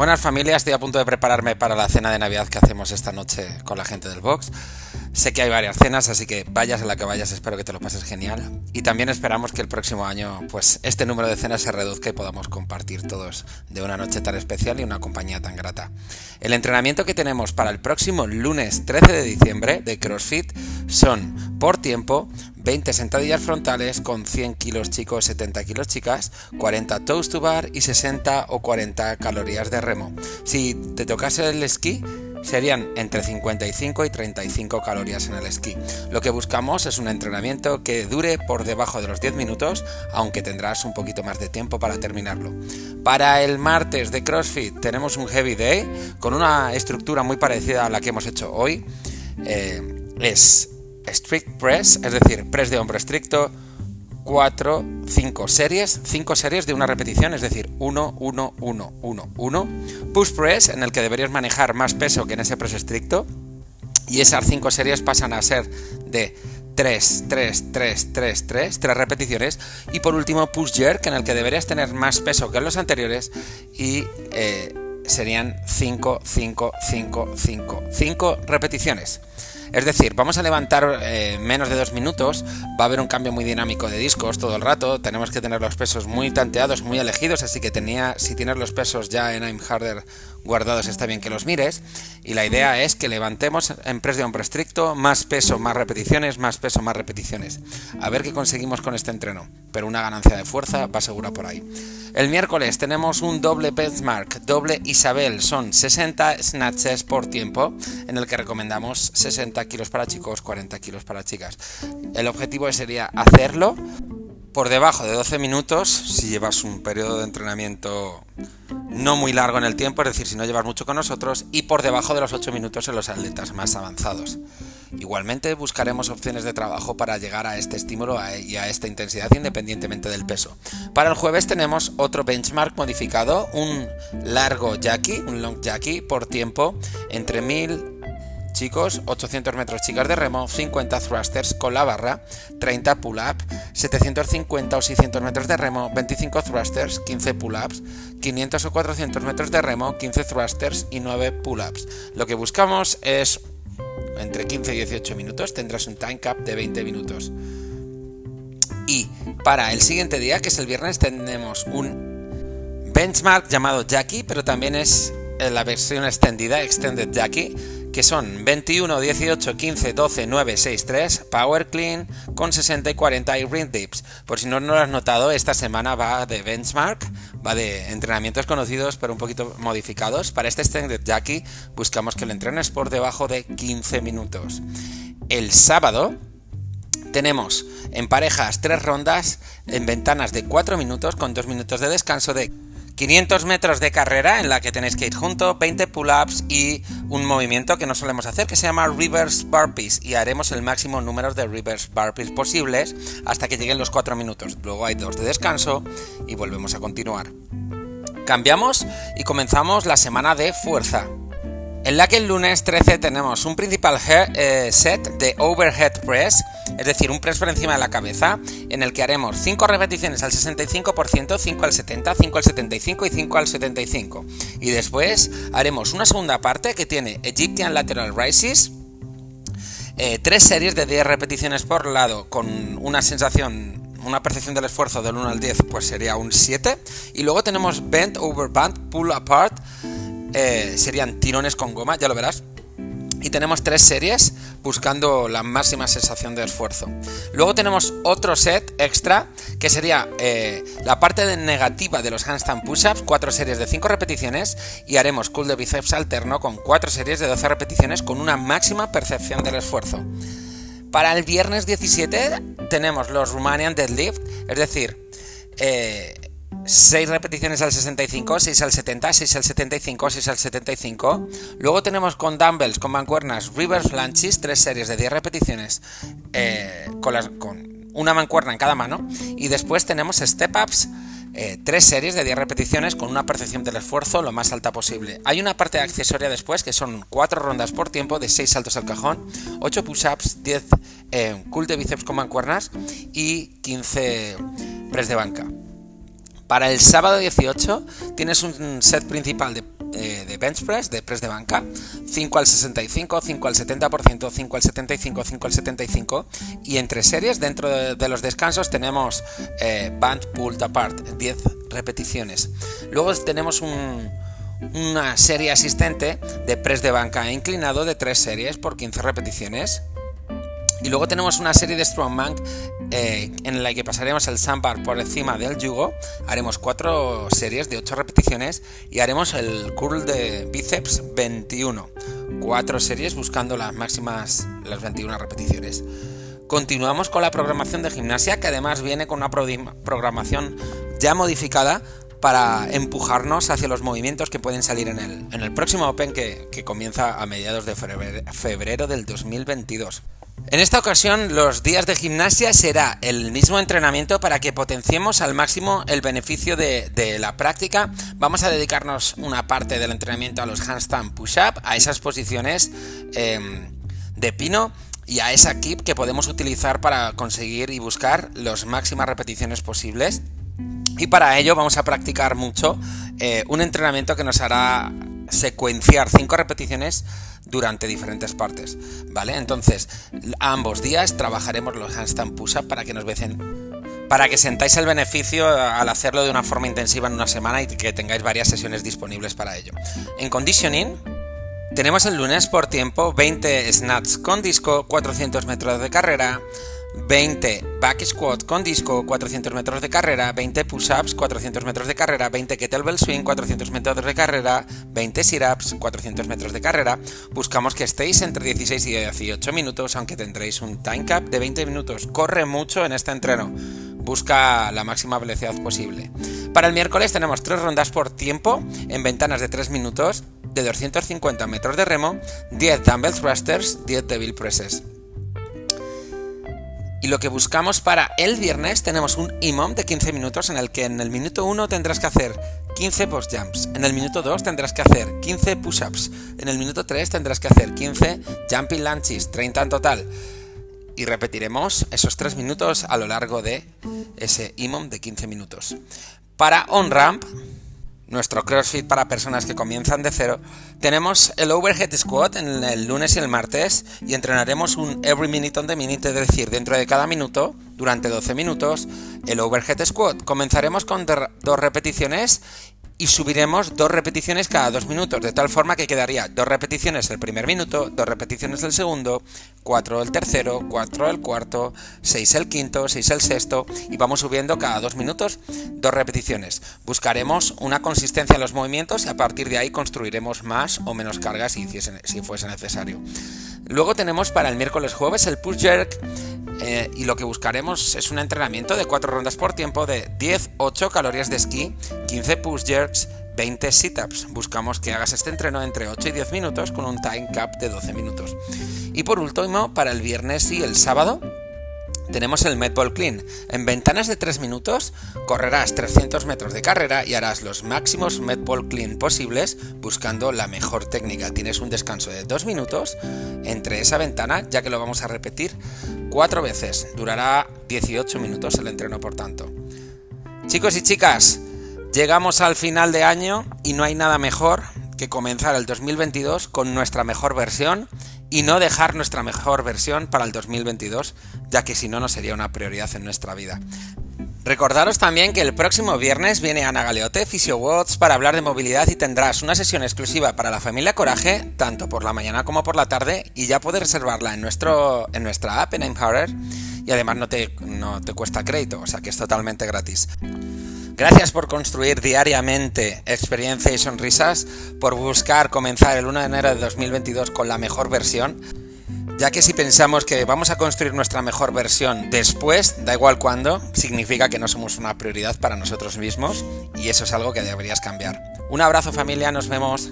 Buenas familias, estoy a punto de prepararme para la cena de Navidad que hacemos esta noche con la gente del box. Sé que hay varias cenas, así que vayas a la que vayas, espero que te lo pases genial. Y también esperamos que el próximo año, pues este número de cenas se reduzca y podamos compartir todos de una noche tan especial y una compañía tan grata. El entrenamiento que tenemos para el próximo lunes 13 de diciembre de CrossFit son por tiempo 20 sentadillas frontales con 100 kilos chicos, 70 kilos chicas, 40 toast to bar y 60 o 40 calorías de remo. Si te tocase el esquí, serían entre 55 y 35 calorías en el esquí. Lo que buscamos es un entrenamiento que dure por debajo de los 10 minutos, aunque tendrás un poquito más de tiempo para terminarlo. Para el martes de CrossFit tenemos un Heavy Day con una estructura muy parecida a la que hemos hecho hoy. Eh, es strict press, es decir, press de hombro estricto, 4, 5 series, 5 series de una repetición, es decir, 1, 1, 1, 1, 1. Push press, en el que deberías manejar más peso que en ese press estricto. Y esas 5 series pasan a ser de 3, 3, 3, 3, 3, 3 repeticiones. Y por último, push jerk, en el que deberías tener más peso que en los anteriores. Y eh, serían 5, 5, 5, 5, 5 repeticiones. Es decir, vamos a levantar eh, menos de dos minutos, va a haber un cambio muy dinámico de discos todo el rato, tenemos que tener los pesos muy tanteados, muy elegidos, así que tenía, si tienes los pesos ya en I'm Harder guardados está bien que los mires, y la idea es que levantemos en press de hombro estricto más peso, más repeticiones, más peso, más repeticiones. A ver qué conseguimos con este entreno, pero una ganancia de fuerza va segura por ahí. El miércoles tenemos un doble benchmark, doble Isabel, son 60 snatches por tiempo, en el que recomendamos 60 kilos para chicos, 40 kilos para chicas. El objetivo sería hacerlo por debajo de 12 minutos si llevas un periodo de entrenamiento no muy largo en el tiempo, es decir, si no llevas mucho con nosotros, y por debajo de los 8 minutos en los atletas más avanzados. Igualmente buscaremos opciones de trabajo para llegar a este estímulo y a esta intensidad independientemente del peso. Para el jueves tenemos otro benchmark modificado, un largo jackie, un long jackie por tiempo entre 1000 chicos, 800 metros chicas de remo, 50 thrusters con la barra, 30 pull-up, 750 o 600 metros de remo, 25 thrusters, 15 pull-ups, 500 o 400 metros de remo, 15 thrusters y 9 pull-ups. Lo que buscamos es entre 15 y 18 minutos, tendrás un time cap de 20 minutos. Y para el siguiente día, que es el viernes, tenemos un benchmark llamado Jackie, pero también es la versión extendida, Extended Jackie, son 21, 18, 15, 12, 9, 6, 3, Power Clean con 60 y 40 y Ring Dips. Por si no, no lo has notado, esta semana va de benchmark, va de entrenamientos conocidos pero un poquito modificados. Para este Extended Jackie buscamos que lo entrenes por debajo de 15 minutos. El sábado tenemos en parejas tres rondas en ventanas de 4 minutos con 2 minutos de descanso de 500 metros de carrera en la que tenéis que ir junto, 20 pull-ups y un movimiento que no solemos hacer que se llama reverse burpees y haremos el máximo número de reverse burpees posibles hasta que lleguen los 4 minutos. Luego hay dos de descanso y volvemos a continuar. Cambiamos y comenzamos la semana de fuerza. En la que el lunes 13 tenemos un principal eh, set de overhead press, es decir, un press por encima de la cabeza, en el que haremos 5 repeticiones al 65%, 5 al 70, 5 al 75 y 5 al 75. Y después haremos una segunda parte que tiene Egyptian Lateral Rises, eh, series de 10 repeticiones por lado con una sensación una percepción del esfuerzo del 1 al 10 pues sería un 7 y luego tenemos bend over band pull apart eh, serían tirones con goma, ya lo verás. Y tenemos tres series buscando la máxima sensación de esfuerzo. Luego tenemos otro set extra que sería eh, la parte negativa de los handstand push-ups, cuatro series de 5 repeticiones y haremos cool de bíceps alterno con cuatro series de 12 repeticiones con una máxima percepción del esfuerzo. Para el viernes 17 tenemos los Romanian Deadlift, es decir, eh, 6 repeticiones al 65, 6 al 70, 6 al 75, 6 al 75. Luego tenemos con dumbbells, con mancuernas, reverse lunges, 3 series de 10 repeticiones eh, con, con, una mancuerna en cada mano. Y después tenemos step ups, 3 eh, series de 10 repeticiones con una percepción del esfuerzo lo más alta posible. Hay una parte accesoria después que son 4 rondas por tiempo de 6 saltos al cajón, 8 push-ups, 10 eh, cool de bíceps con mancuernas y 15 press de banca. Para el sábado 18 tienes un set principal de eh, de bench press, de press de banca, 5 al 65, 5 al 70%, 5 al 75, 5 al 75 y entre series dentro de, los descansos tenemos eh, band pulled apart, 10 repeticiones. Luego tenemos una serie asistente de press de banca inclinado de 3 series por 15 repeticiones. Y luego tenemos una serie de strongman eh, en la que pasaremos el sandbar por encima del yugo, haremos cuatro series de 8 repeticiones y haremos el curl de bíceps 21. Cuatro series buscando las máximas, las 21 repeticiones. Continuamos con la programación de gimnasia que además viene con una programación ya modificada para empujarnos hacia los movimientos que pueden salir en el, en el próximo Open que, que comienza a mediados de febrero del 2022. En esta ocasión los días de gimnasia será el mismo entrenamiento para que potenciemos al máximo el beneficio de, la práctica. Vamos a dedicarnos una parte del entrenamiento a los handstand push-up, a esas posiciones em, de pino y a esa kip que podemos utilizar para conseguir y buscar las máximas repeticiones posibles. Y para ello vamos a practicar mucho eh, un entrenamiento que nos hará secuenciar 5 repeticiones durante diferentes partes, ¿vale? Entonces, ambos días trabajaremos los handstand push-up para que nos becen para que sentáis el beneficio al hacerlo de una forma intensiva en una semana y que tengáis varias sesiones disponibles para ello. En conditioning tenemos el lunes por tiempo 20 snatch con disco, 400 metros de carrera, 20 back squat con disco, 400 metros de carrera, 20 push-ups, 400 metros de carrera, 20 kettlebell swing, 400 metros de carrera, 20 sit-ups, 400 metros de carrera. Buscamos que estéis entre 16 y 18 minutos, aunque tendréis un time cap de 20 minutos. Corre mucho en este entreno. Busca la máxima velocidad posible. Para el miércoles tenemos 3 rondas por tiempo en ventanas de 3 minutos de 250 metros de remo, 10 dumbbell thrusters, 10 devil presses. Y lo que buscamos para el viernes tenemos un IMOM de 15 minutos en el que en el minuto 1 tendrás que hacer 15 post jumps, en el minuto 2 tendrás que hacer 15 push-ups, en el minuto 3 tendrás que hacer 15 jumping lunges, 30 en total. Y repetiremos esos 3 minutos a lo largo de ese IMOM de 15 minutos. Para on-ramp nuestro CrossFit para personas que comienzan de cero, tenemos el Overhead Squat en el lunes y el martes y entrenaremos un Every Minute on the Minute, es decir, dentro de cada minuto, durante 12 minutos, el Overhead Squat. Comenzaremos con dos repeticiones y subiremos dos repeticiones cada dos minutos, de tal forma que quedaría dos repeticiones el primer minuto, dos repeticiones el segundo, cuatro el tercero, cuatro el cuarto, seis el quinto, seis el sexto y vamos subiendo cada dos minutos dos repeticiones. Buscaremos una consistencia en los movimientos y a partir de ahí construiremos más o menos cargas si, fuese necesario. Luego tenemos para el miércoles jueves el push jerk eh, y lo que buscaremos es un entrenamiento de 4 rondas por tiempo de 10, 8 calorías de esquí, 15 push jerks, 20 sit-ups. Buscamos que hagas este entreno entre 8 y 10 minutos con un time cap de 12 minutos. Y por último, para el viernes y el sábado, tenemos el Medball Clean. En ventanas de 3 minutos correrás 300 metros de carrera y harás los máximos Medball Clean posibles buscando la mejor técnica. Tienes un descanso de 2 minutos entre esa ventana, ya que lo vamos a repetir 4 veces. Durará 18 minutos el entreno, por tanto. Chicos y chicas, llegamos al final de año y no hay nada mejor que comenzar el 2022 con nuestra mejor versión y no dejar nuestra mejor versión para el 2022, ya que si no, no sería una prioridad en nuestra vida. Recordaros también que el próximo viernes viene Ana Galeote, PhysioWatts, para hablar de movilidad y tendrás una sesión exclusiva para la familia Coraje, tanto por la mañana como por la tarde, y ya puedes reservarla en, nuestro, en nuestra app en Aimharder, y además no te, no te cuesta crédito, o sea que es totalmente gratis. Gracias por construir diariamente experiencia y sonrisas, por buscar comenzar el 1 de enero de 2022 con la mejor versión, ya que si pensamos que vamos a construir nuestra mejor versión después, da igual cuándo, significa que no somos una prioridad para nosotros mismos y eso es algo que deberías cambiar. Un abrazo familia, nos vemos.